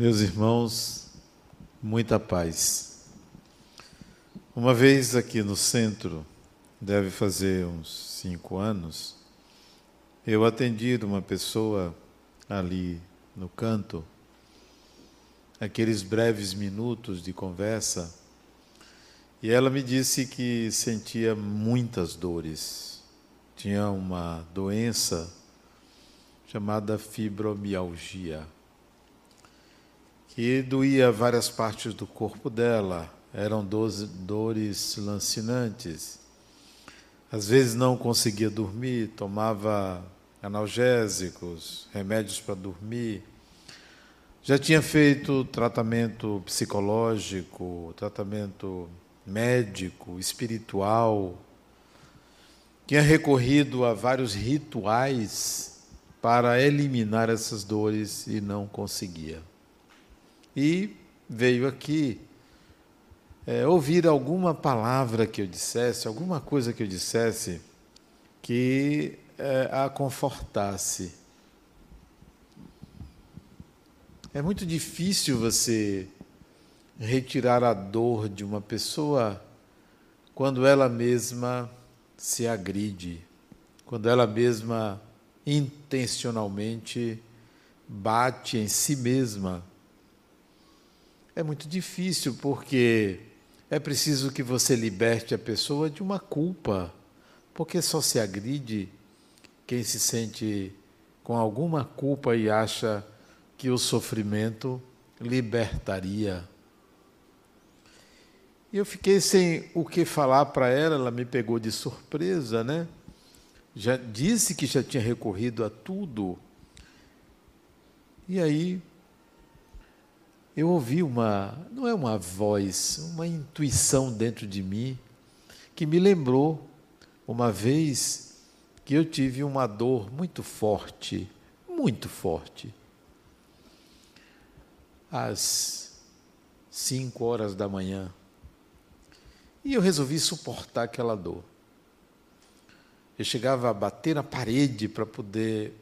Meus irmãos, muita paz. Uma vez aqui no centro, deve fazer uns cinco anos, eu atendi uma pessoa ali no canto, aqueles breves minutos de conversa, e ela me disse que sentia muitas dores. Tinha uma doença chamada fibromialgia que doía várias partes do corpo dela, eram dores lancinantes. Às vezes não conseguia dormir, tomava analgésicos, remédios para dormir. Já tinha feito tratamento psicológico, tratamento médico, espiritual. Tinha recorrido a vários rituais para eliminar essas dores e não conseguia e veio aqui é, ouvir alguma palavra que eu dissesse, alguma coisa que eu dissesse que é, a confortasse. É muito difícil você retirar a dor de uma pessoa quando ela mesma se agride, quando ela mesma intencionalmente bate em si mesma é muito difícil porque é preciso que você liberte a pessoa de uma culpa, porque só se agride quem se sente com alguma culpa e acha que o sofrimento libertaria. E eu fiquei sem o que falar para ela, ela me pegou de surpresa, né? Já disse que já tinha recorrido a tudo. E aí eu ouvi uma, não é uma voz, uma intuição dentro de mim que me lembrou uma vez que eu tive uma dor muito forte, muito forte. Às cinco horas da manhã. E eu resolvi suportar aquela dor. Eu chegava a bater na parede para poder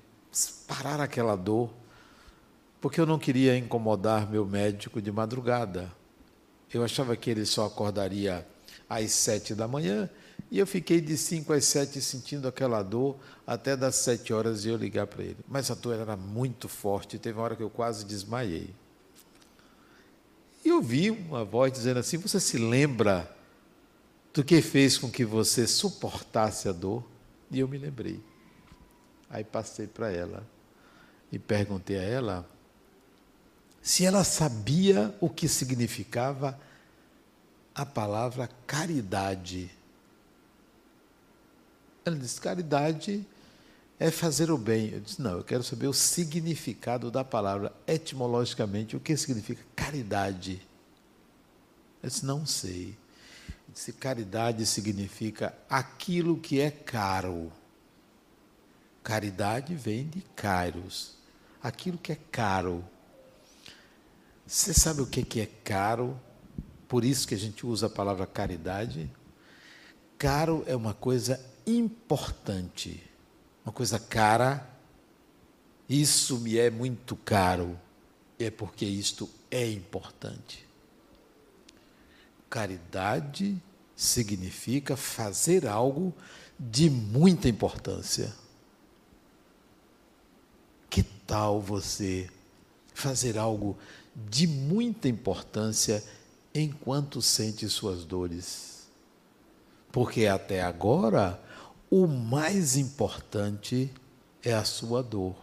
parar aquela dor porque eu não queria incomodar meu médico de madrugada. Eu achava que ele só acordaria às sete da manhã e eu fiquei de cinco às sete sentindo aquela dor até das sete horas eu ligar para ele. Mas a dor era muito forte, teve uma hora que eu quase desmaiei. E eu vi uma voz dizendo assim: Você se lembra do que fez com que você suportasse a dor? E eu me lembrei. Aí passei para ela e perguntei a ela se ela sabia o que significava a palavra caridade. Ela disse: caridade é fazer o bem. Eu disse: não, eu quero saber o significado da palavra, etimologicamente, o que significa caridade. Eu disse: não sei. Eu disse: caridade significa aquilo que é caro. Caridade vem de caros, aquilo que é caro. Você sabe o que é caro? Por isso que a gente usa a palavra caridade. Caro é uma coisa importante, uma coisa cara. Isso me é muito caro, é porque isto é importante. Caridade significa fazer algo de muita importância. Que tal você fazer algo de muita importância enquanto sente suas dores. Porque até agora, o mais importante é a sua dor.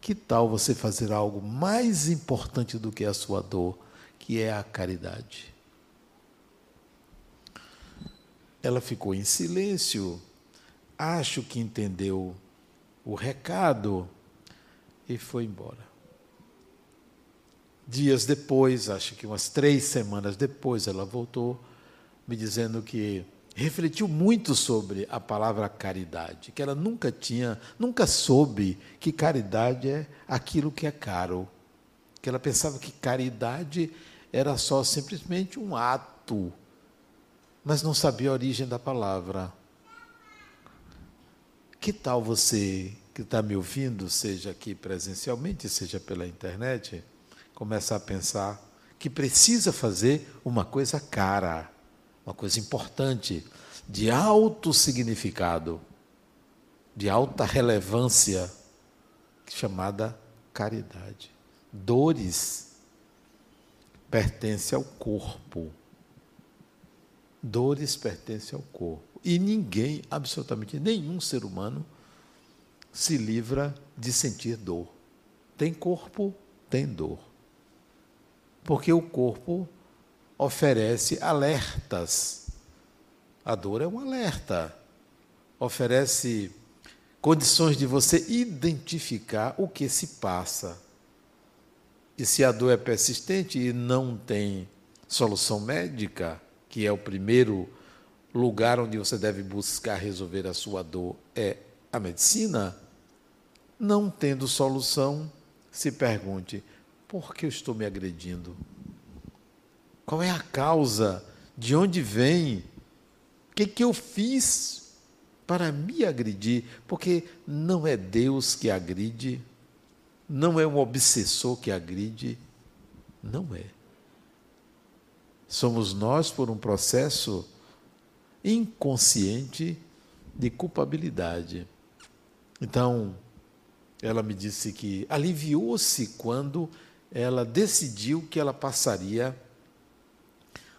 Que tal você fazer algo mais importante do que a sua dor, que é a caridade? Ela ficou em silêncio, acho que entendeu o recado e foi embora. Dias depois, acho que umas três semanas depois, ela voltou me dizendo que refletiu muito sobre a palavra caridade, que ela nunca tinha, nunca soube que caridade é aquilo que é caro. Que ela pensava que caridade era só simplesmente um ato, mas não sabia a origem da palavra. Que tal você que está me ouvindo, seja aqui presencialmente, seja pela internet, começar a pensar que precisa fazer uma coisa cara, uma coisa importante, de alto significado, de alta relevância, chamada caridade. Dores pertencem ao corpo. Dores pertencem ao corpo. E ninguém, absolutamente nenhum ser humano, se livra de sentir dor. Tem corpo, tem dor. Porque o corpo oferece alertas. A dor é um alerta. Oferece condições de você identificar o que se passa. E se a dor é persistente e não tem solução médica, que é o primeiro lugar onde você deve buscar resolver a sua dor, é a medicina, não tendo solução, se pergunte: por que eu estou me agredindo? Qual é a causa? De onde vem? O que, que eu fiz para me agredir? Porque não é Deus que agride, não é um obsessor que agride, não é. Somos nós por um processo inconsciente de culpabilidade. Então, ela me disse que aliviou-se quando ela decidiu que ela passaria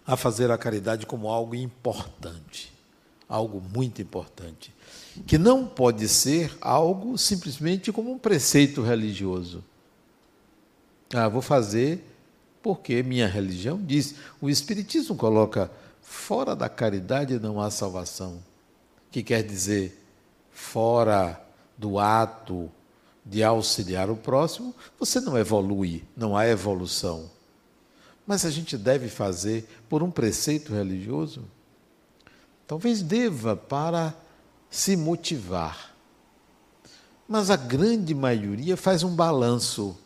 a fazer a caridade como algo importante, algo muito importante, que não pode ser algo simplesmente como um preceito religioso. Ah, vou fazer porque minha religião diz. O Espiritismo coloca fora da caridade não há salvação, que quer dizer fora do ato de auxiliar o próximo, você não evolui, não há evolução. Mas a gente deve fazer por um preceito religioso? Talvez deva para se motivar. Mas a grande maioria faz um balanço.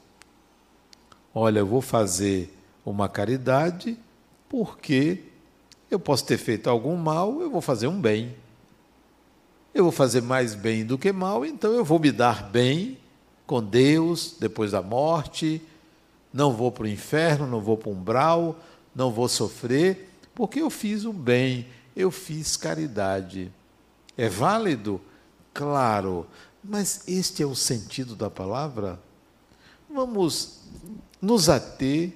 Olha, eu vou fazer uma caridade porque eu posso ter feito algum mal, eu vou fazer um bem. Eu vou fazer mais bem do que mal, então eu vou me dar bem com Deus depois da morte, não vou para o inferno, não vou para o umbral, não vou sofrer, porque eu fiz o bem, eu fiz caridade. É válido? Claro, mas este é o sentido da palavra? Vamos nos ater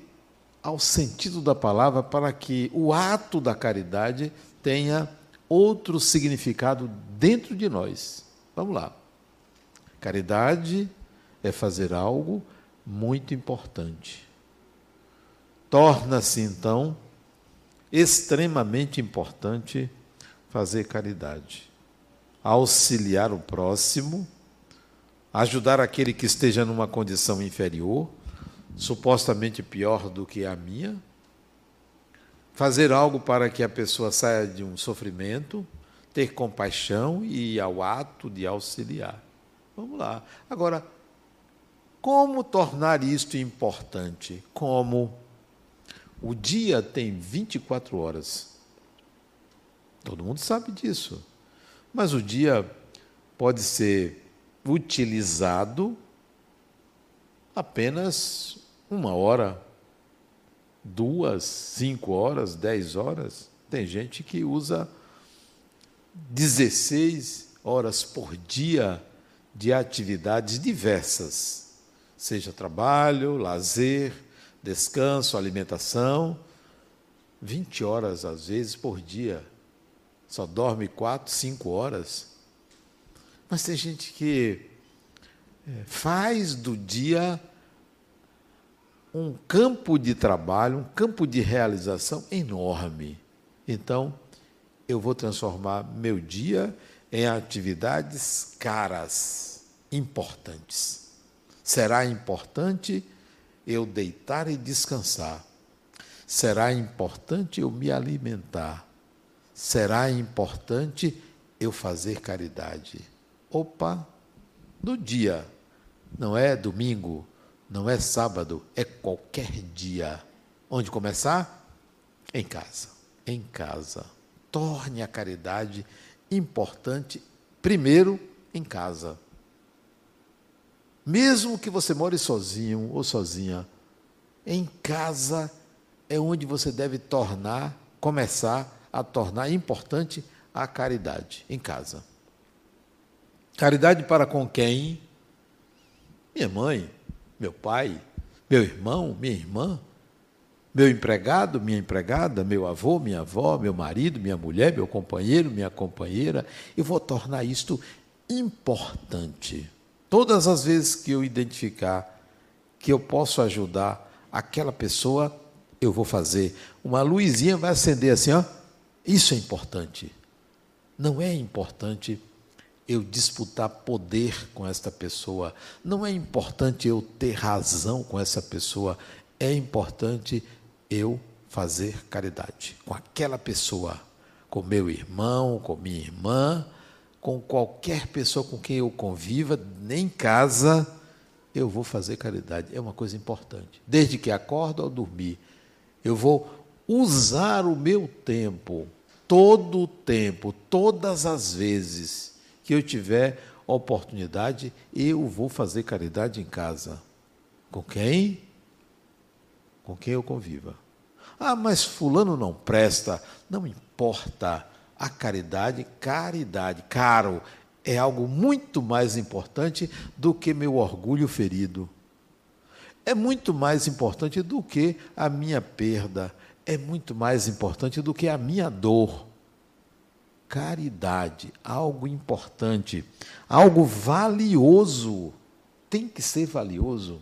ao sentido da palavra para que o ato da caridade tenha outro significado dentro de nós. Vamos lá. Caridade é fazer algo muito importante. Torna-se, então, extremamente importante fazer caridade, auxiliar o próximo, ajudar aquele que esteja numa condição inferior, supostamente pior do que a minha, fazer algo para que a pessoa saia de um sofrimento, ter compaixão e ir ao ato de auxiliar. Vamos lá. Agora, como tornar isto importante? Como o dia tem 24 horas. Todo mundo sabe disso. Mas o dia pode ser utilizado apenas uma hora, duas, cinco horas, dez horas. Tem gente que usa 16 horas por dia de atividades diversas seja trabalho, lazer, descanso, alimentação. 20 horas, às vezes, por dia. Só dorme quatro, cinco horas. Mas tem gente que é, faz do dia um campo de trabalho, um campo de realização enorme. Então, eu vou transformar meu dia em atividades caras, importantes será importante eu deitar e descansar. Será importante eu me alimentar. Será importante eu fazer caridade. Opa, no dia, não é domingo, não é sábado, é qualquer dia. Onde começar? Em casa. Em casa. Torne a caridade importante primeiro em casa. Mesmo que você more sozinho ou sozinha, Em casa é onde você deve tornar, começar a tornar importante a caridade em casa. Caridade para com quem? Minha mãe, meu pai, meu irmão, minha irmã, meu empregado, minha empregada, meu avô, minha avó, meu marido, minha mulher, meu companheiro, minha companheira. Eu vou tornar isto importante. Todas as vezes que eu identificar que eu posso ajudar aquela pessoa, eu vou fazer. Uma luzinha vai acender assim, ó. Isso é importante. Não é importante eu disputar poder com esta pessoa. Não é importante eu ter razão com essa pessoa. É importante eu fazer caridade com aquela pessoa, com meu irmão, com minha irmã, com qualquer pessoa com quem eu conviva, nem em casa, eu vou fazer caridade. É uma coisa importante. Desde que acordo ao dormir, eu vou usar o meu tempo, todo o tempo, todas as vezes que eu tiver oportunidade, eu vou fazer caridade em casa. Com quem? Com quem eu conviva. Ah, mas fulano não presta. Não importa. A caridade, caridade, caro, é algo muito mais importante do que meu orgulho ferido. É muito mais importante do que a minha perda. É muito mais importante do que a minha dor. Caridade, algo importante, algo valioso. Tem que ser valioso.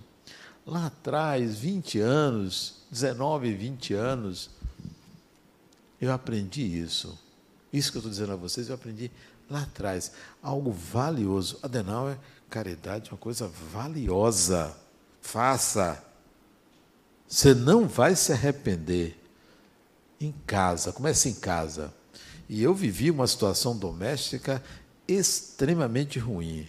Lá atrás, 20 anos, 19, 20 anos, eu aprendi isso. Isso que eu estou dizendo a vocês, eu aprendi lá atrás. Algo valioso. Adenauer, caridade é uma coisa valiosa. Faça. Você não vai se arrepender. Em casa, comece em casa. E eu vivi uma situação doméstica extremamente ruim.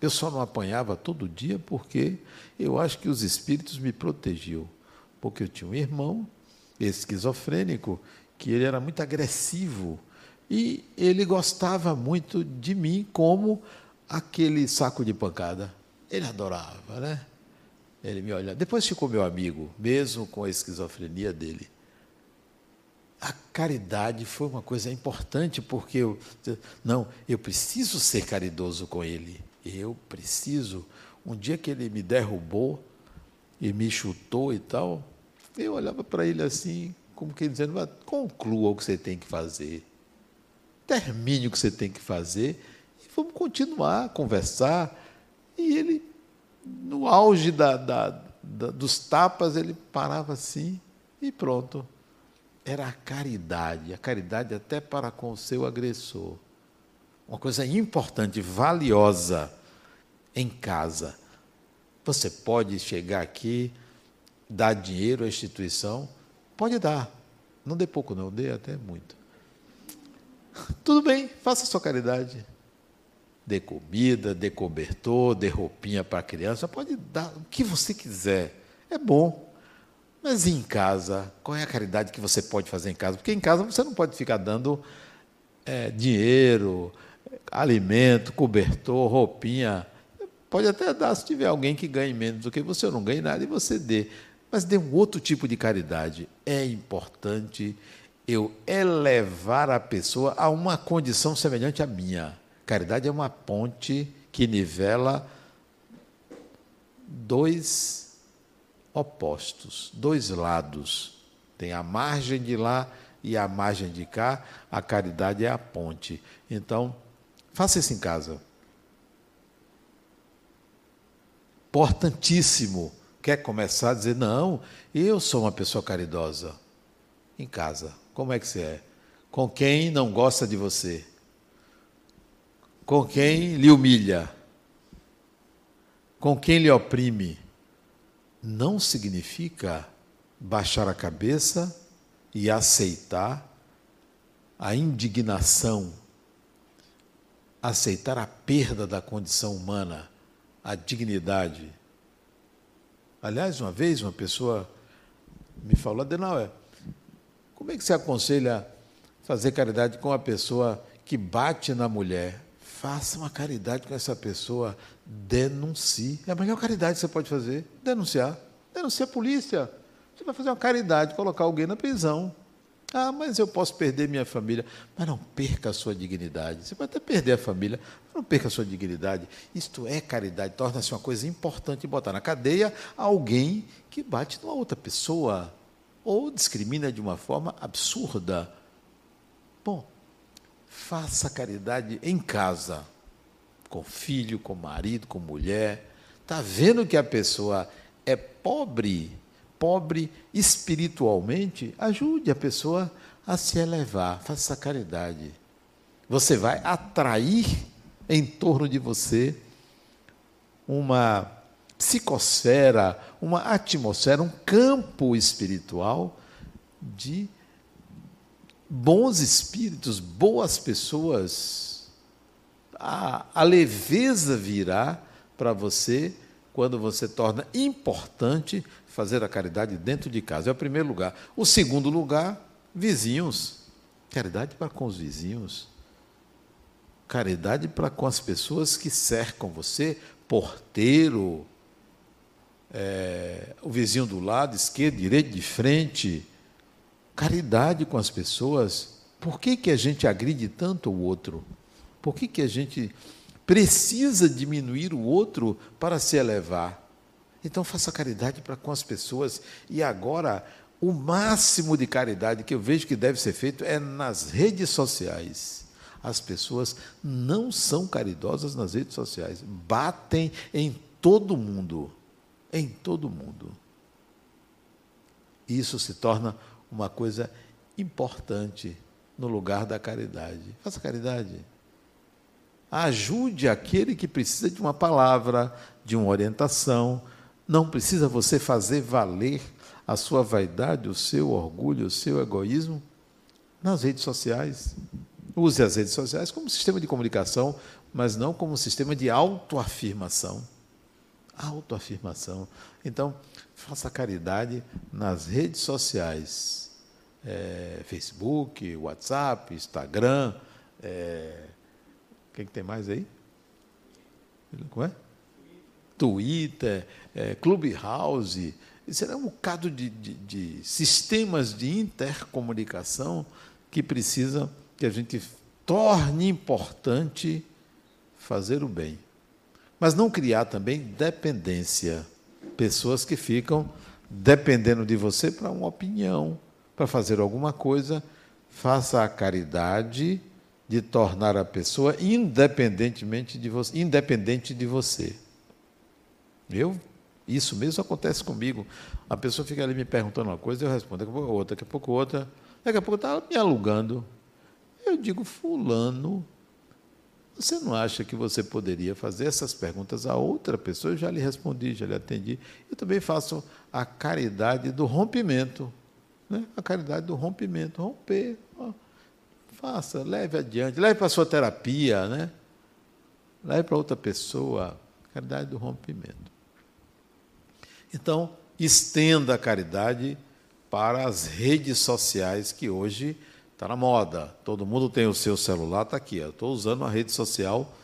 Eu só não apanhava todo dia porque eu acho que os espíritos me protegiam. Porque eu tinha um irmão esquizofrênico que ele era muito agressivo e ele gostava muito de mim como aquele saco de pancada. Ele adorava, né? Ele me olhava. Depois ficou meu amigo, mesmo com a esquizofrenia dele. A caridade foi uma coisa importante porque eu não, eu preciso ser caridoso com ele. Eu preciso. Um dia que ele me derrubou e me chutou e tal, eu olhava para ele assim, como que dizendo, conclua o que você tem que fazer. Termine o que você tem que fazer e vamos continuar a conversar. E ele, no auge da, da, da, dos tapas, ele parava assim e pronto. Era a caridade, a caridade até para com o seu agressor. Uma coisa importante, valiosa em casa. Você pode chegar aqui, dar dinheiro à instituição, Pode dar. Não dê pouco, não, dê até muito. Tudo bem, faça sua caridade. Dê comida, dê cobertor, dê roupinha para a criança, pode dar o que você quiser. É bom. Mas em casa, qual é a caridade que você pode fazer em casa? Porque em casa você não pode ficar dando é, dinheiro, alimento, cobertor, roupinha. Pode até dar se tiver alguém que ganhe menos do que você, ou não ganhe nada e você dê. Mas dê um outro tipo de caridade. É importante eu elevar a pessoa a uma condição semelhante à minha. Caridade é uma ponte que nivela dois opostos, dois lados. Tem a margem de lá e a margem de cá, a caridade é a ponte. Então, faça isso em casa. Importantíssimo quer começar a dizer: não, eu sou uma pessoa caridosa. Em casa, como é que você é? Com quem não gosta de você? Com quem lhe humilha? Com quem lhe oprime? Não significa baixar a cabeça e aceitar a indignação, aceitar a perda da condição humana, a dignidade Aliás, uma vez uma pessoa me falou, Adenauer, como é que você aconselha fazer caridade com uma pessoa que bate na mulher? Faça uma caridade com essa pessoa, denuncie. É a melhor caridade que você pode fazer, denunciar. Denuncia a polícia. Você vai fazer uma caridade, colocar alguém na prisão. Ah, mas eu posso perder minha família. Mas não perca a sua dignidade. Você pode até perder a família, mas não perca a sua dignidade. Isto é caridade, torna-se uma coisa importante botar na cadeia alguém que bate numa outra pessoa ou discrimina de uma forma absurda. Bom, faça caridade em casa, com filho, com marido, com mulher. Está vendo que a pessoa é pobre? Pobre espiritualmente, ajude a pessoa a se elevar, faça caridade. Você vai atrair em torno de você uma psicosfera, uma atmosfera, um campo espiritual de bons espíritos, boas pessoas. A, a leveza virá para você quando você torna importante fazer a caridade dentro de casa. É o primeiro lugar. O segundo lugar, vizinhos. Caridade para com os vizinhos. Caridade para com as pessoas que cercam você, porteiro, é, o vizinho do lado, esquerdo, direito, de frente. Caridade com as pessoas. Por que, que a gente agride tanto o outro? Por que, que a gente precisa diminuir o outro para se elevar? Então faça caridade para com as pessoas. E agora, o máximo de caridade que eu vejo que deve ser feito é nas redes sociais. As pessoas não são caridosas nas redes sociais, batem em todo mundo, em todo mundo. Isso se torna uma coisa importante no lugar da caridade. Faça caridade. Ajude aquele que precisa de uma palavra, de uma orientação, não precisa você fazer valer a sua vaidade, o seu orgulho, o seu egoísmo nas redes sociais. Use as redes sociais como sistema de comunicação, mas não como sistema de autoafirmação. Autoafirmação. Então, faça caridade nas redes sociais. É, Facebook, WhatsApp, Instagram. É, que tem mais aí? Como é? Twitter, é, Clubhouse, será um bocado de, de, de sistemas de intercomunicação que precisa que a gente torne importante fazer o bem. Mas não criar também dependência. Pessoas que ficam dependendo de você para uma opinião, para fazer alguma coisa. Faça a caridade de tornar a pessoa independentemente de você, independente de você. Eu, isso mesmo acontece comigo. A pessoa fica ali me perguntando uma coisa, eu respondo, daqui a pouco outra, daqui a pouco outra, daqui a pouco está me alugando. Eu digo, fulano, você não acha que você poderia fazer essas perguntas a outra pessoa? Eu já lhe respondi, já lhe atendi. Eu também faço a caridade do rompimento. Né? A caridade do rompimento. Romper. Ó, faça, leve adiante, leve para a sua terapia, né? leve para outra pessoa. Caridade do rompimento. Então, estenda a caridade para as redes sociais que hoje está na moda. Todo mundo tem o seu celular, está aqui. Estou usando a rede social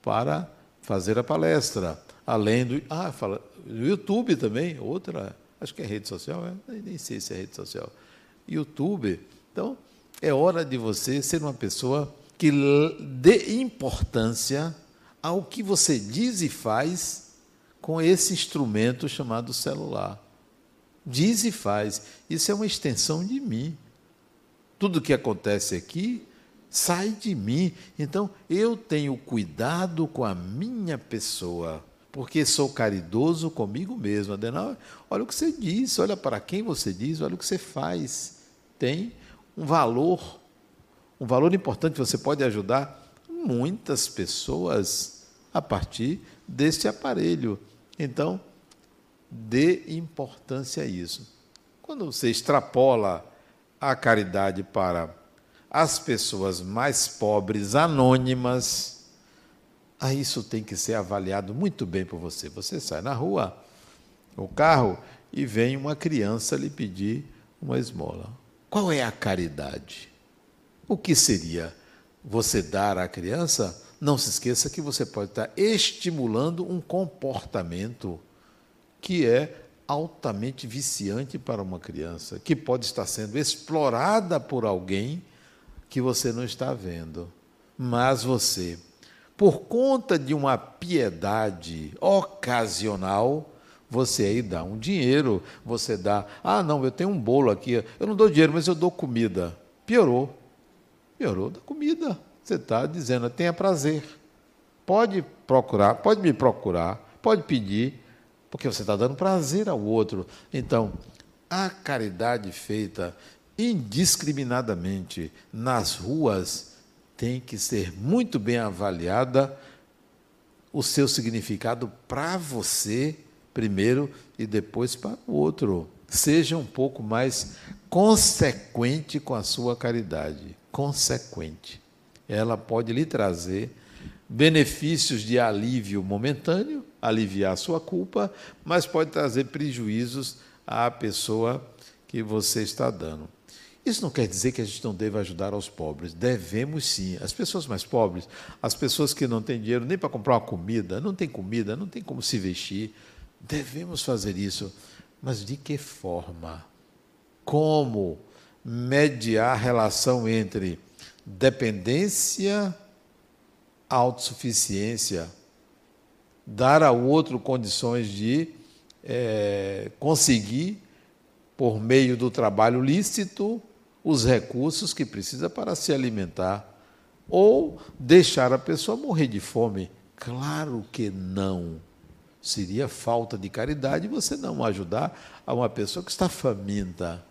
para fazer a palestra. Além do. Ah, fala, YouTube também, outra. Acho que é rede social, é? nem sei se é rede social. YouTube. Então, é hora de você ser uma pessoa que dê importância ao que você diz e faz com esse instrumento chamado celular. Diz e faz. Isso é uma extensão de mim. Tudo que acontece aqui sai de mim. Então, eu tenho cuidado com a minha pessoa, porque sou caridoso comigo mesmo. Adenal, olha o que você diz, olha para quem você diz, olha o que você faz. Tem um valor, um valor importante. Você pode ajudar muitas pessoas a partir deste aparelho. Então, dê importância a isso. Quando você extrapola a caridade para as pessoas mais pobres, anônimas, aí isso tem que ser avaliado muito bem por você. Você sai na rua, o carro, e vem uma criança lhe pedir uma esmola. Qual é a caridade? O que seria você dar à criança não se esqueça que você pode estar estimulando um comportamento que é altamente viciante para uma criança, que pode estar sendo explorada por alguém que você não está vendo. Mas você, por conta de uma piedade ocasional, você aí dá um dinheiro, você dá, ah, não, eu tenho um bolo aqui, eu não dou dinheiro, mas eu dou comida. Piorou. Piorou da comida. Você está dizendo, tenha prazer. Pode procurar, pode me procurar, pode pedir, porque você está dando prazer ao outro. Então, a caridade feita indiscriminadamente nas ruas tem que ser muito bem avaliada o seu significado para você primeiro e depois para o outro. Seja um pouco mais consequente com a sua caridade. Consequente. Ela pode lhe trazer benefícios de alívio momentâneo, aliviar sua culpa, mas pode trazer prejuízos à pessoa que você está dando. Isso não quer dizer que a gente não deva ajudar aos pobres. Devemos sim. As pessoas mais pobres, as pessoas que não têm dinheiro nem para comprar uma comida, não tem comida, não tem como se vestir, devemos fazer isso. Mas de que forma? Como mediar a relação entre dependência, autossuficiência, dar ao outro condições de é, conseguir, por meio do trabalho lícito, os recursos que precisa para se alimentar, ou deixar a pessoa morrer de fome. Claro que não. Seria falta de caridade você não ajudar a uma pessoa que está faminta.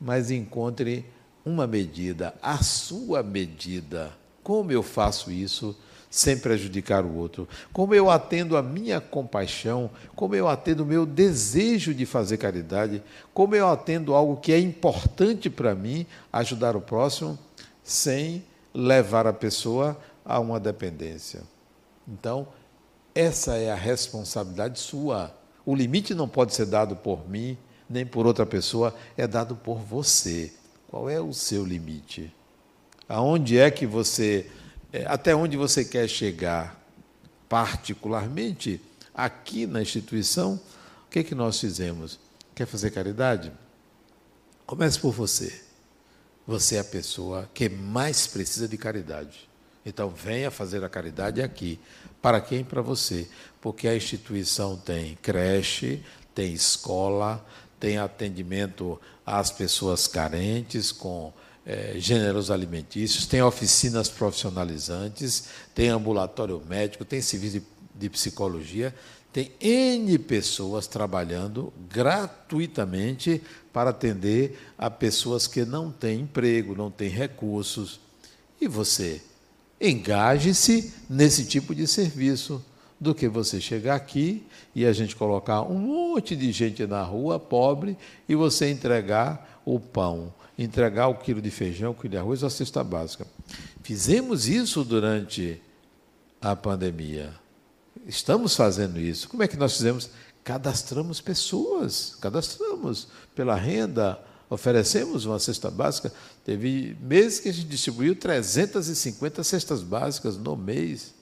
Mas encontre uma medida, a sua medida. Como eu faço isso? sem prejudicar o outro, como eu atendo a minha compaixão, como eu atendo o meu desejo de fazer caridade, como eu atendo algo que é importante para mim, ajudar o próximo, sem levar a pessoa a uma dependência. Então, essa é a responsabilidade sua. O limite não pode ser dado por mim, nem por outra pessoa, é dado por você. Qual é o seu limite? Aonde é que você é, até onde você quer chegar, particularmente aqui na instituição, o que, é que nós fizemos? Quer fazer caridade? Comece por você. Você é a pessoa que mais precisa de caridade. Então, venha fazer a caridade aqui. Para quem? Para você. Porque a instituição tem creche, tem escola, tem atendimento às pessoas carentes com é, gêneros alimentícios, tem oficinas profissionalizantes, tem ambulatório médico, tem serviço de, de psicologia, tem N pessoas trabalhando gratuitamente para atender a pessoas que não têm emprego, não têm recursos. E você? Engaje-se nesse tipo de serviço do que você chegar aqui e a gente colocar um monte de gente na rua, pobre, e você entregar o pão entregar o quilo de feijão, o quilo de arroz, a cesta básica. Fizemos isso durante a pandemia. Estamos fazendo isso. Como é que nós fizemos? Cadastramos pessoas, cadastramos pela renda, oferecemos uma cesta básica. Teve meses que a gente distribuiu 350 cestas básicas no mês.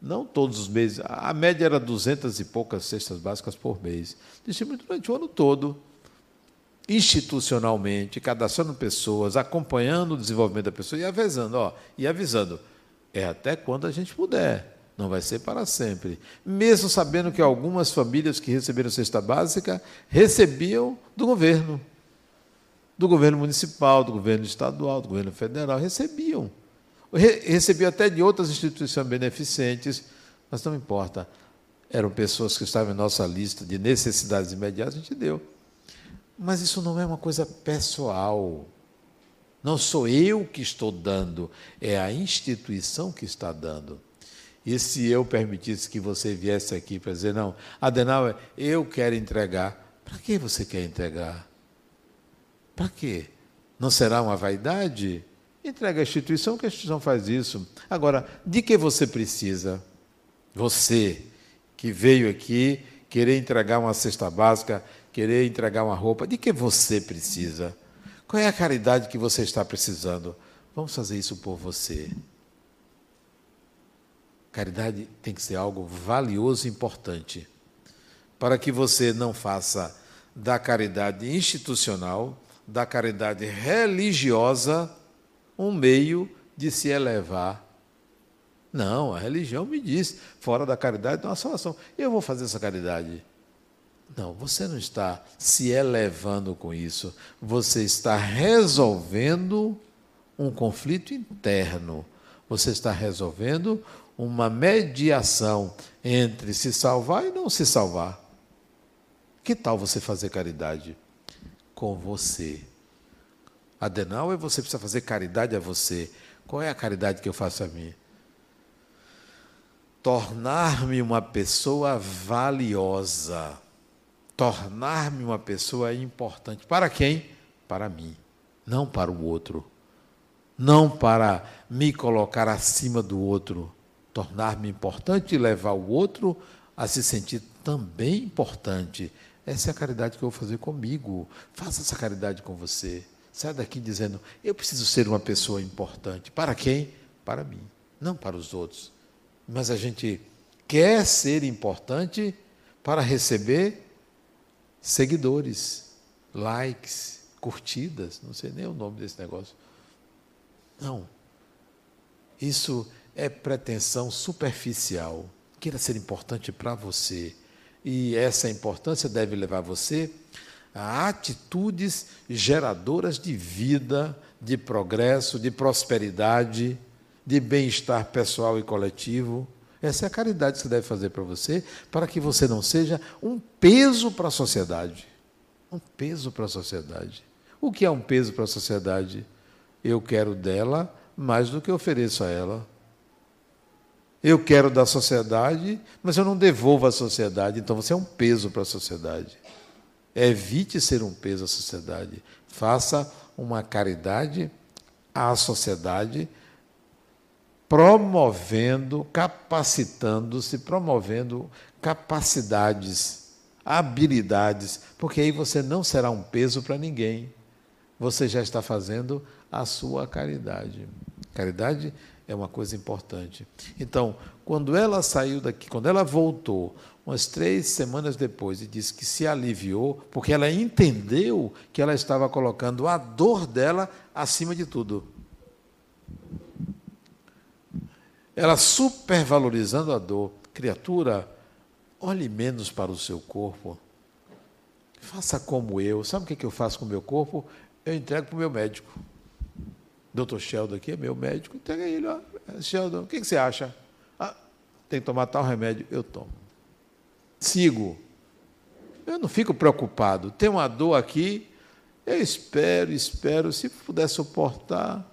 Não todos os meses, a média era 200 e poucas cestas básicas por mês. Distribuímos durante o ano todo institucionalmente, cadastrando pessoas, acompanhando o desenvolvimento da pessoa e avisando, ó, e avisando, é até quando a gente puder, não vai ser para sempre. Mesmo sabendo que algumas famílias que receberam cesta básica recebiam do governo, do governo municipal, do governo estadual, do governo federal, recebiam. Recebiam até de outras instituições beneficentes, mas não importa. Eram pessoas que estavam em nossa lista de necessidades imediatas, a gente deu. Mas isso não é uma coisa pessoal. Não sou eu que estou dando, é a instituição que está dando. E se eu permitisse que você viesse aqui para dizer, não, Adenauer, eu quero entregar. Para que você quer entregar? Para quê? Não será uma vaidade? Entrega à instituição, que a instituição faz isso. Agora, de que você precisa? Você que veio aqui querer entregar uma cesta básica querer entregar uma roupa, de que você precisa? Qual é a caridade que você está precisando? Vamos fazer isso por você. Caridade tem que ser algo valioso e importante. para que você não faça da caridade institucional, da caridade religiosa, um meio de se elevar. Não, a religião me diz, fora da caridade não há salvação. Eu vou fazer essa caridade. Não, você não está se elevando com isso. Você está resolvendo um conflito interno. Você está resolvendo uma mediação entre se salvar e não se salvar. Que tal você fazer caridade com você? Adenal é você precisa fazer caridade a você. Qual é a caridade que eu faço a mim? Tornar-me uma pessoa valiosa tornar-me uma pessoa importante. Para quem? Para mim, não para o outro. Não para me colocar acima do outro. Tornar-me importante e levar o outro a se sentir também importante. Essa é a caridade que eu vou fazer comigo. Faça essa caridade com você. Sai daqui dizendo: eu preciso ser uma pessoa importante. Para quem? Para mim, não para os outros. Mas a gente quer ser importante para receber seguidores, likes, curtidas, não sei nem o nome desse negócio. Não. Isso é pretensão superficial. Queira ser importante para você. E essa importância deve levar você a atitudes geradoras de vida, de progresso, de prosperidade, de bem-estar pessoal e coletivo. Essa é a caridade que você deve fazer para você, para que você não seja um peso para a sociedade. Um peso para a sociedade. O que é um peso para a sociedade? Eu quero dela mais do que ofereço a ela. Eu quero da sociedade, mas eu não devolvo à sociedade. Então você é um peso para a sociedade. Evite ser um peso à sociedade. Faça uma caridade à sociedade promovendo, capacitando-se, promovendo capacidades, habilidades, porque aí você não será um peso para ninguém. Você já está fazendo a sua caridade. Caridade é uma coisa importante. Então, quando ela saiu daqui, quando ela voltou, umas três semanas depois, e disse que se aliviou, porque ela entendeu que ela estava colocando a dor dela acima de tudo ela supervalorizando a dor. Criatura, olhe menos para o seu corpo. Faça como eu. Sabe o que eu faço com o meu corpo? Eu entrego para o meu médico. Dr. Sheldon aqui é meu médico. Entrega ele, ó. Sheldon, o que você acha? Ah, tem que tomar tal remédio. Eu tomo. Sigo. Eu não fico preocupado. Tem uma dor aqui. Eu espero, espero. Se puder suportar,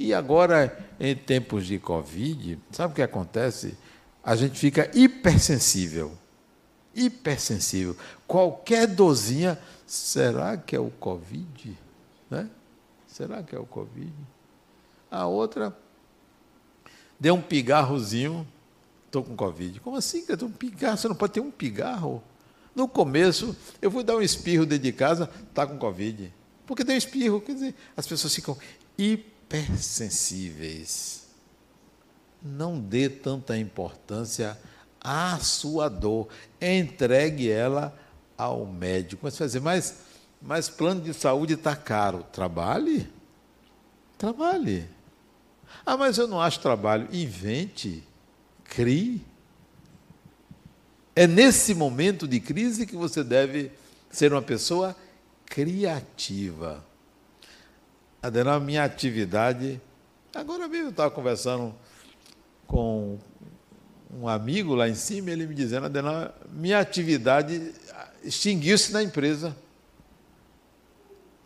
e agora, em tempos de Covid, sabe o que acontece? A gente fica hipersensível. Hipersensível. Qualquer dozinha, será que é o Covid? Né? Será que é o Covid? A outra, deu um pigarrozinho, estou com Covid. Como assim? Um pigarro? Você não pode ter um pigarro? No começo, eu fui dar um espirro dentro de casa, está com Covid. Porque deu espirro, quer dizer, as pessoas ficam hiper hipersensíveis. Não dê tanta importância à sua dor. Entregue ela ao médico. Mas fazer, mas, mas plano de saúde está caro. Trabalhe. Trabalhe. Ah, mas eu não acho trabalho. Invente. Crie. É nesse momento de crise que você deve ser uma pessoa criativa. Adenal, minha atividade. Agora mesmo eu estava conversando com um amigo lá em cima, ele me dizendo, Adenal, minha atividade extinguiu-se na empresa.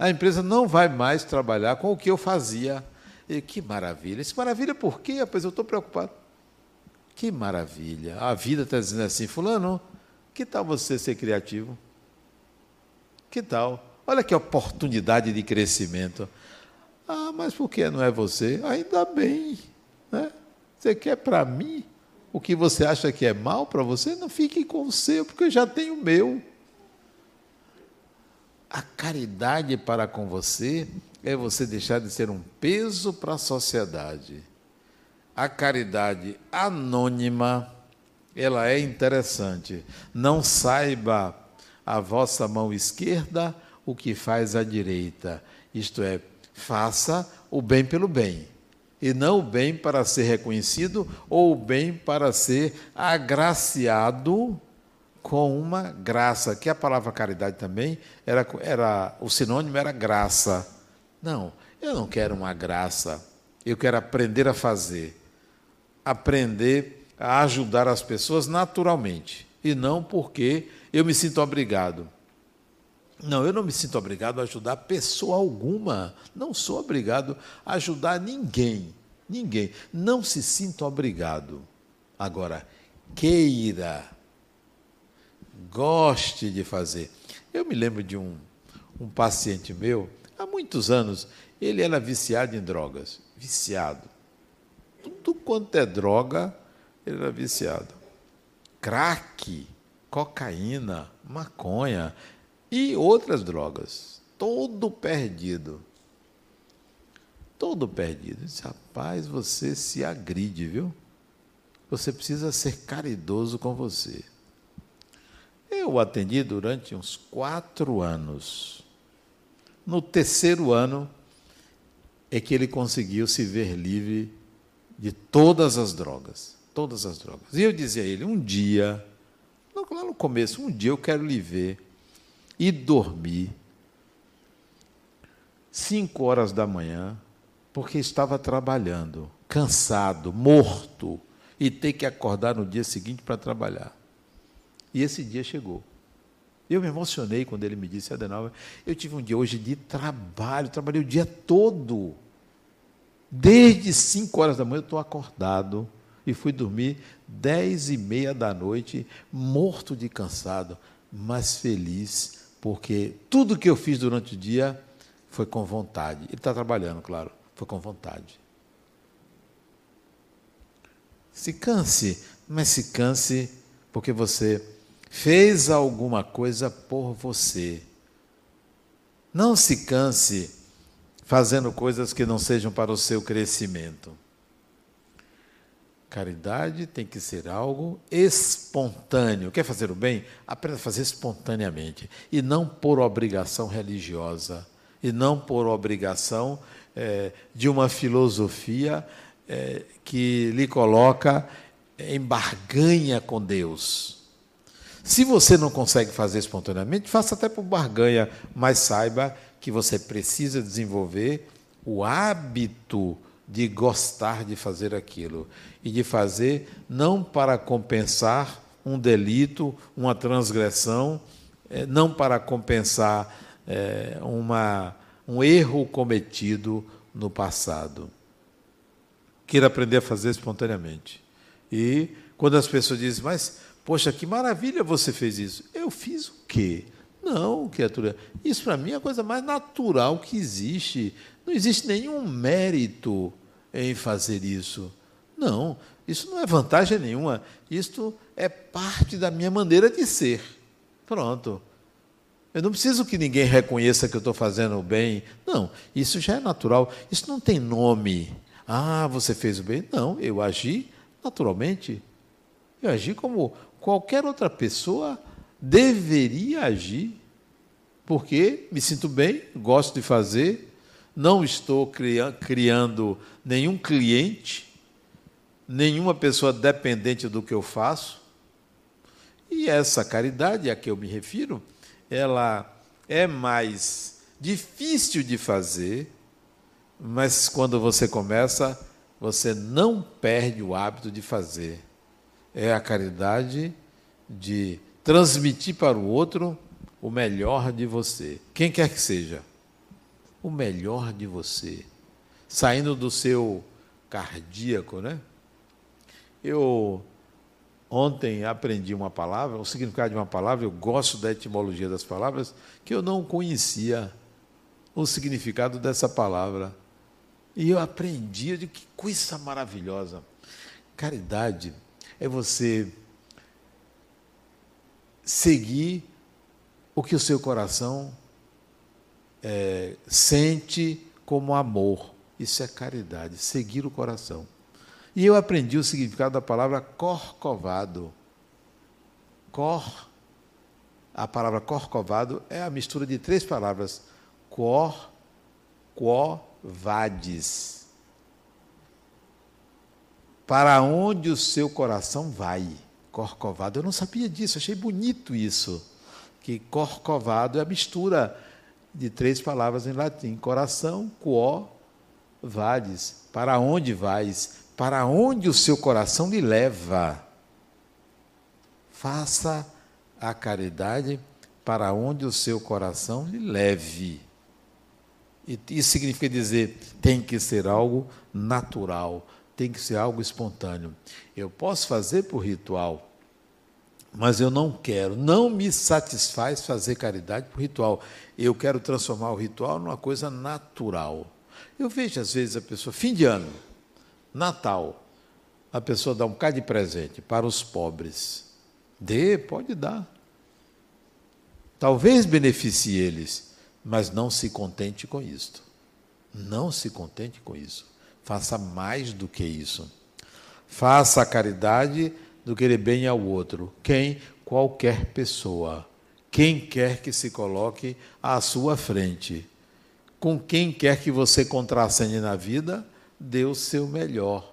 A empresa não vai mais trabalhar com o que eu fazia. E, que maravilha. Esse maravilha por quê? Rapaz, eu estou preocupado. Que maravilha. A vida está dizendo assim, fulano, que tal você ser criativo? Que tal? Olha que oportunidade de crescimento. Ah, mas por que não é você? Ainda bem. Né? Você quer para mim o que você acha que é mal para você? Não fique com o seu, porque eu já tenho o meu. A caridade para com você é você deixar de ser um peso para a sociedade. A caridade anônima ela é interessante. Não saiba a vossa mão esquerda o que faz a direita. Isto é, faça o bem pelo bem, e não o bem para ser reconhecido ou o bem para ser agraciado com uma graça, que a palavra caridade também era, era o sinônimo era graça. Não, eu não quero uma graça. Eu quero aprender a fazer. Aprender a ajudar as pessoas naturalmente e não porque eu me sinto obrigado. Não, eu não me sinto obrigado a ajudar pessoa alguma. Não sou obrigado a ajudar ninguém. Ninguém. Não se sinta obrigado. Agora, queira goste de fazer. Eu me lembro de um, um paciente meu, há muitos anos, ele era viciado em drogas. Viciado. Tudo quanto é droga, ele era viciado. Crack, cocaína, maconha e outras drogas. Todo perdido. Todo perdido. Disse, rapaz, você se agride, viu? Você precisa ser caridoso com você. Eu atendi durante uns quatro anos. No terceiro ano é que ele conseguiu se ver livre de todas as drogas. Todas as drogas. E eu dizia a ele: um dia, lá no começo, um dia eu quero lhe ver e dormir cinco horas da manhã, porque estava trabalhando, cansado, morto, e ter que acordar no dia seguinte para trabalhar. E esse dia chegou. Eu me emocionei quando ele me disse, Adenauer, eu tive um dia hoje de trabalho, trabalhei o dia todo. Desde 5 horas da manhã eu estou acordado e fui dormir dez e meia da noite, morto de cansado, mas feliz, porque tudo que eu fiz durante o dia foi com vontade. Ele está trabalhando, claro, foi com vontade. Se canse, mas se canse porque você fez alguma coisa por você. Não se canse fazendo coisas que não sejam para o seu crescimento. Caridade tem que ser algo espontâneo. Quer fazer o bem? Aprenda a fazer espontaneamente. E não por obrigação religiosa. E não por obrigação é, de uma filosofia é, que lhe coloca em barganha com Deus. Se você não consegue fazer espontaneamente, faça até por barganha, mas saiba que você precisa desenvolver o hábito de gostar de fazer aquilo e de fazer não para compensar um delito, uma transgressão, eh, não para compensar é, uma, um erro cometido no passado. Queira aprender a fazer espontaneamente. E quando as pessoas dizem, mas Poxa, que maravilha você fez isso. Eu fiz o quê? Não, criatura. Isso para mim é a coisa mais natural que existe. Não existe nenhum mérito em fazer isso. Não, isso não é vantagem nenhuma. Isto é parte da minha maneira de ser. Pronto. Eu não preciso que ninguém reconheça que eu estou fazendo o bem. Não, isso já é natural. Isso não tem nome. Ah, você fez o bem? Não, eu agi naturalmente. Eu agi como qualquer outra pessoa deveria agir, porque me sinto bem, gosto de fazer, não estou criando nenhum cliente, nenhuma pessoa dependente do que eu faço. E essa caridade a que eu me refiro, ela é mais difícil de fazer, mas quando você começa, você não perde o hábito de fazer é a caridade de transmitir para o outro o melhor de você, quem quer que seja, o melhor de você, saindo do seu cardíaco, né? Eu ontem aprendi uma palavra, o significado de uma palavra, eu gosto da etimologia das palavras, que eu não conhecia o significado dessa palavra. E eu aprendi de que coisa maravilhosa. Caridade é você seguir o que o seu coração é, sente como amor. Isso é caridade, seguir o coração. E eu aprendi o significado da palavra corcovado. Cor, a palavra corcovado é a mistura de três palavras: cor, quo, vades. Para onde o seu coração vai? Corcovado. Eu não sabia disso, achei bonito isso. Que corcovado é a mistura de três palavras em latim: coração, quo, vades. Para onde vais? Para onde o seu coração lhe leva? Faça a caridade para onde o seu coração lhe leve. Isso significa dizer, tem que ser algo natural, tem que ser algo espontâneo. Eu posso fazer por ritual, mas eu não quero, não me satisfaz fazer caridade por ritual. Eu quero transformar o ritual numa coisa natural. Eu vejo às vezes a pessoa, fim de ano, Natal, a pessoa dá um bocado de presente para os pobres. Dê, pode dar. Talvez beneficie eles, mas não se contente com isto. Não se contente com isso. Faça mais do que isso. Faça a caridade do querer bem ao outro. Quem? Qualquer pessoa. Quem quer que se coloque à sua frente. Com quem quer que você contracene na vida, dê o seu melhor.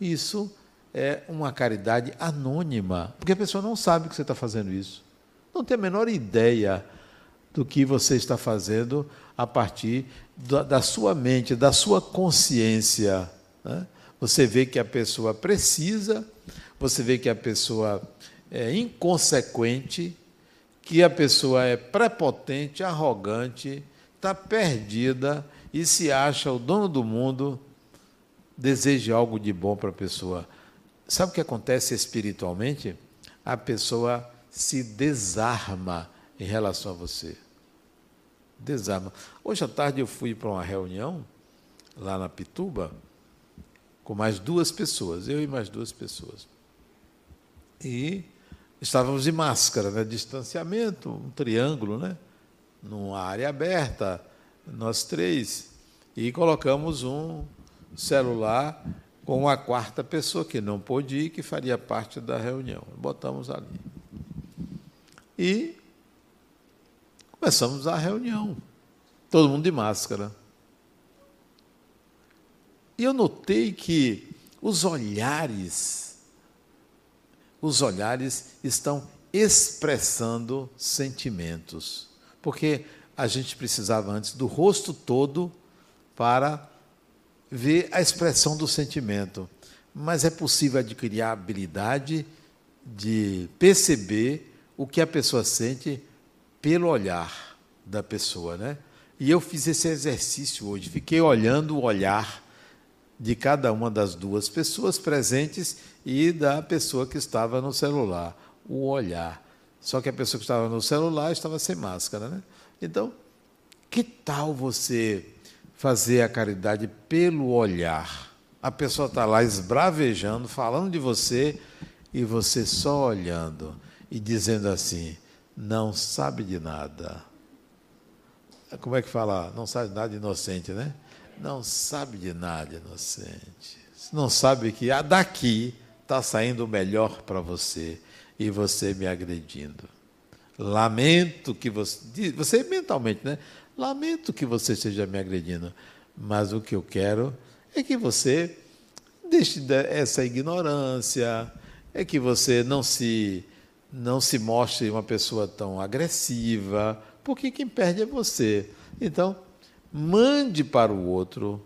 Isso é uma caridade anônima, porque a pessoa não sabe que você está fazendo isso. Não tem a menor ideia do que você está fazendo a partir da, da sua mente, da sua consciência. Né? Você vê que a pessoa precisa, você vê que a pessoa é inconsequente, que a pessoa é prepotente, arrogante, está perdida e se acha o dono do mundo, deseja algo de bom para a pessoa. Sabe o que acontece espiritualmente? A pessoa se desarma em relação a você desarma. Hoje à tarde eu fui para uma reunião lá na Pituba com mais duas pessoas, eu e mais duas pessoas. E estávamos de máscara, né? distanciamento, um triângulo, né? numa área aberta, nós três, e colocamos um celular com uma quarta pessoa que não pôde ir, que faria parte da reunião. Botamos ali. E Começamos a reunião, todo mundo de máscara. E eu notei que os olhares, os olhares estão expressando sentimentos. Porque a gente precisava antes do rosto todo para ver a expressão do sentimento. Mas é possível adquirir a habilidade de perceber o que a pessoa sente pelo olhar da pessoa, né? E eu fiz esse exercício hoje, fiquei olhando o olhar de cada uma das duas pessoas presentes e da pessoa que estava no celular, o olhar. Só que a pessoa que estava no celular estava sem máscara, né? Então, que tal você fazer a caridade pelo olhar? A pessoa está lá esbravejando, falando de você e você só olhando e dizendo assim: não sabe de nada. Como é que fala? Não sabe de nada inocente, né? Não sabe de nada inocente. Não sabe que daqui está saindo o melhor para você e você me agredindo. Lamento que você. Você mentalmente, né? Lamento que você esteja me agredindo. Mas o que eu quero é que você deixe essa ignorância, é que você não se não se mostre uma pessoa tão agressiva, porque quem perde é você. Então, mande para o outro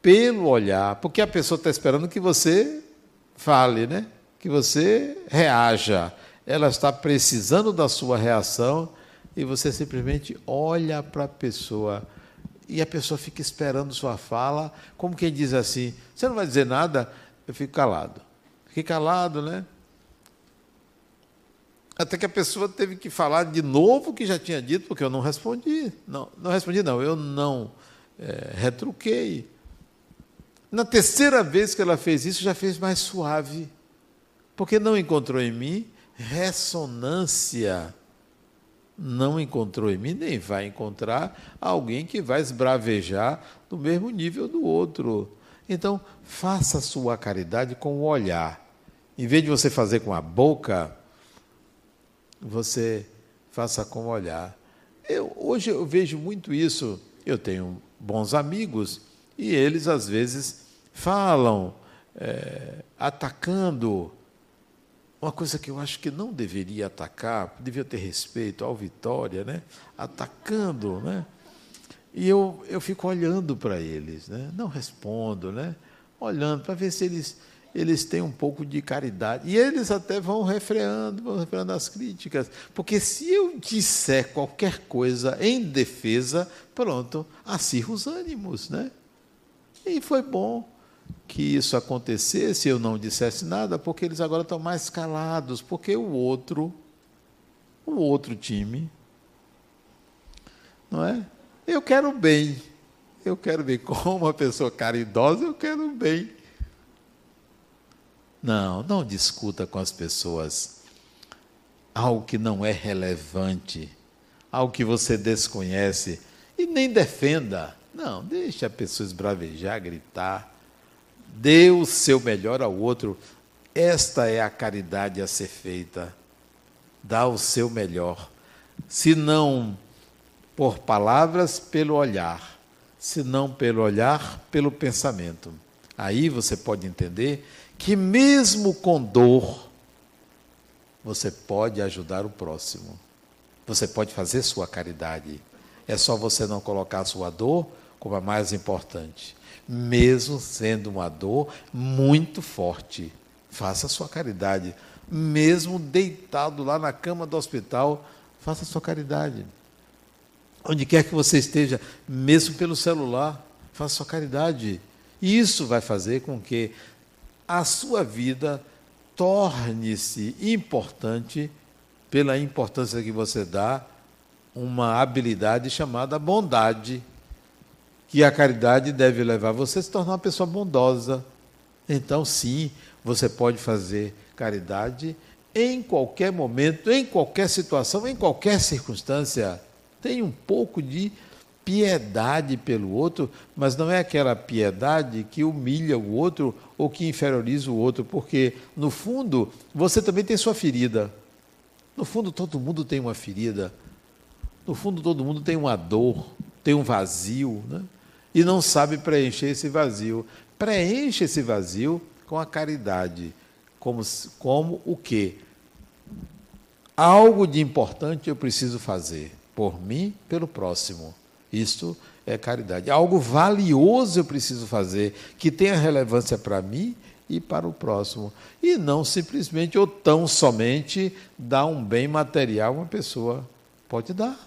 pelo olhar, porque a pessoa está esperando que você fale, né? que você reaja. Ela está precisando da sua reação e você simplesmente olha para a pessoa e a pessoa fica esperando sua fala, como quem diz assim: você não vai dizer nada? Eu fico calado. Fiquei calado, né? Até que a pessoa teve que falar de novo o que já tinha dito, porque eu não respondi. Não, não respondi, não, eu não é, retruquei. Na terceira vez que ela fez isso, já fez mais suave, porque não encontrou em mim ressonância. Não encontrou em mim, nem vai encontrar alguém que vai esbravejar no mesmo nível do outro. Então, faça a sua caridade com o olhar. Em vez de você fazer com a boca, você faça com olhar. Eu, hoje eu vejo muito isso. Eu tenho bons amigos e eles às vezes falam é, atacando uma coisa que eu acho que não deveria atacar, devia ter respeito ao Vitória, né? Atacando, né? E eu, eu fico olhando para eles, né? Não respondo, né? Olhando para ver se eles eles têm um pouco de caridade. E eles até vão refreando, vão refreando as críticas. Porque se eu disser qualquer coisa em defesa, pronto, acirro os ânimos, né? E foi bom que isso acontecesse, eu não dissesse nada, porque eles agora estão mais calados, porque o outro, o outro time, não é? Eu quero bem. Eu quero bem. Como uma pessoa caridosa, eu quero bem. Não, não discuta com as pessoas algo que não é relevante, algo que você desconhece e nem defenda. Não, deixe a pessoa esbravejar, gritar. Dê o seu melhor ao outro. Esta é a caridade a ser feita. Dá o seu melhor. Se não por palavras, pelo olhar. Se não pelo olhar, pelo pensamento. Aí você pode entender que, mesmo com dor, você pode ajudar o próximo. Você pode fazer sua caridade. É só você não colocar sua dor como a mais importante. Mesmo sendo uma dor muito forte, faça sua caridade. Mesmo deitado lá na cama do hospital, faça sua caridade. Onde quer que você esteja, mesmo pelo celular, faça sua caridade. Isso vai fazer com que a sua vida torne-se importante pela importância que você dá uma habilidade chamada bondade, que a caridade deve levar você a se tornar uma pessoa bondosa. Então, sim, você pode fazer caridade em qualquer momento, em qualquer situação, em qualquer circunstância. Tem um pouco de piedade pelo outro, mas não é aquela piedade que humilha o outro ou que inferioriza o outro, porque, no fundo, você também tem sua ferida. No fundo, todo mundo tem uma ferida. No fundo, todo mundo tem uma dor, tem um vazio, né? e não sabe preencher esse vazio. Preenche esse vazio com a caridade. Como, como o quê? Algo de importante eu preciso fazer por mim, pelo próximo. Isto é caridade. Algo valioso eu preciso fazer, que tenha relevância para mim e para o próximo. E não simplesmente ou tão somente dar um bem material a uma pessoa. Pode dar.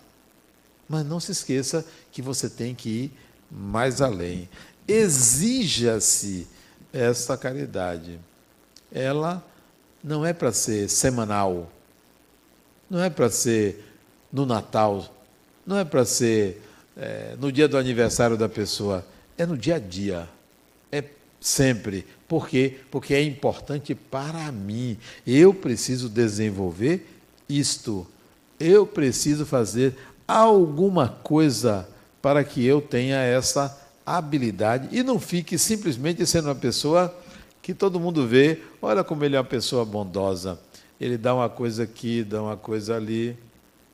Mas não se esqueça que você tem que ir mais além. Exija-se essa caridade. Ela não é para ser semanal, não é para ser no Natal, não é para ser é, no dia do aniversário da pessoa, é no dia a dia, é sempre. Por quê? Porque é importante para mim. Eu preciso desenvolver isto. Eu preciso fazer alguma coisa para que eu tenha essa habilidade e não fique simplesmente sendo uma pessoa que todo mundo vê, olha como ele é uma pessoa bondosa. Ele dá uma coisa aqui, dá uma coisa ali.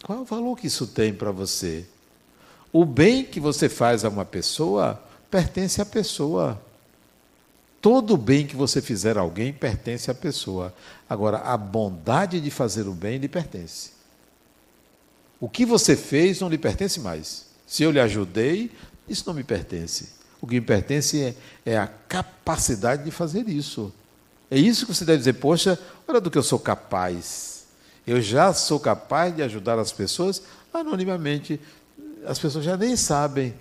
Qual é o valor que isso tem para você? O bem que você faz a uma pessoa pertence à pessoa. Todo bem que você fizer a alguém pertence à pessoa. Agora, a bondade de fazer o bem lhe pertence. O que você fez não lhe pertence mais. Se eu lhe ajudei, isso não me pertence. O que me pertence é, é a capacidade de fazer isso. É isso que você deve dizer, poxa, olha do que eu sou capaz. Eu já sou capaz de ajudar as pessoas anonimamente. As pessoas já nem sabem.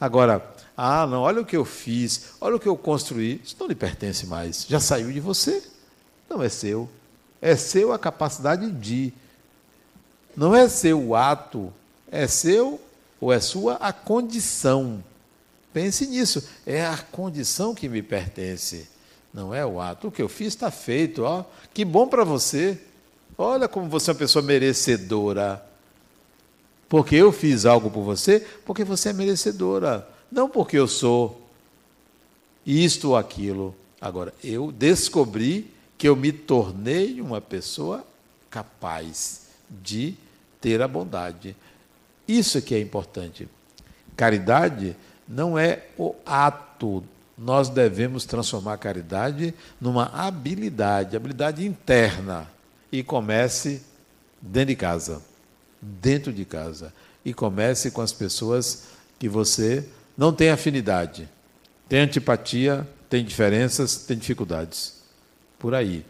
Agora, ah, não, olha o que eu fiz, olha o que eu construí. Isso não lhe pertence mais. Já saiu de você. Não é seu. É seu a capacidade de. Não é seu o ato. É seu ou é sua a condição. Pense nisso. É a condição que me pertence. Não é o ato. O que eu fiz está feito. Ó. Que bom para você. Olha como você é uma pessoa merecedora. Porque eu fiz algo por você, porque você é merecedora. Não porque eu sou isto ou aquilo. Agora, eu descobri que eu me tornei uma pessoa capaz de ter a bondade. Isso que é importante. Caridade não é o ato. Nós devemos transformar a caridade numa habilidade, habilidade interna. E comece dentro de casa. Dentro de casa. E comece com as pessoas que você não tem afinidade, tem antipatia, tem diferenças, tem dificuldades. Por aí.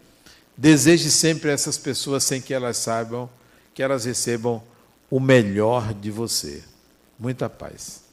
Deseje sempre essas pessoas sem que elas saibam que elas recebam o melhor de você. Muita paz.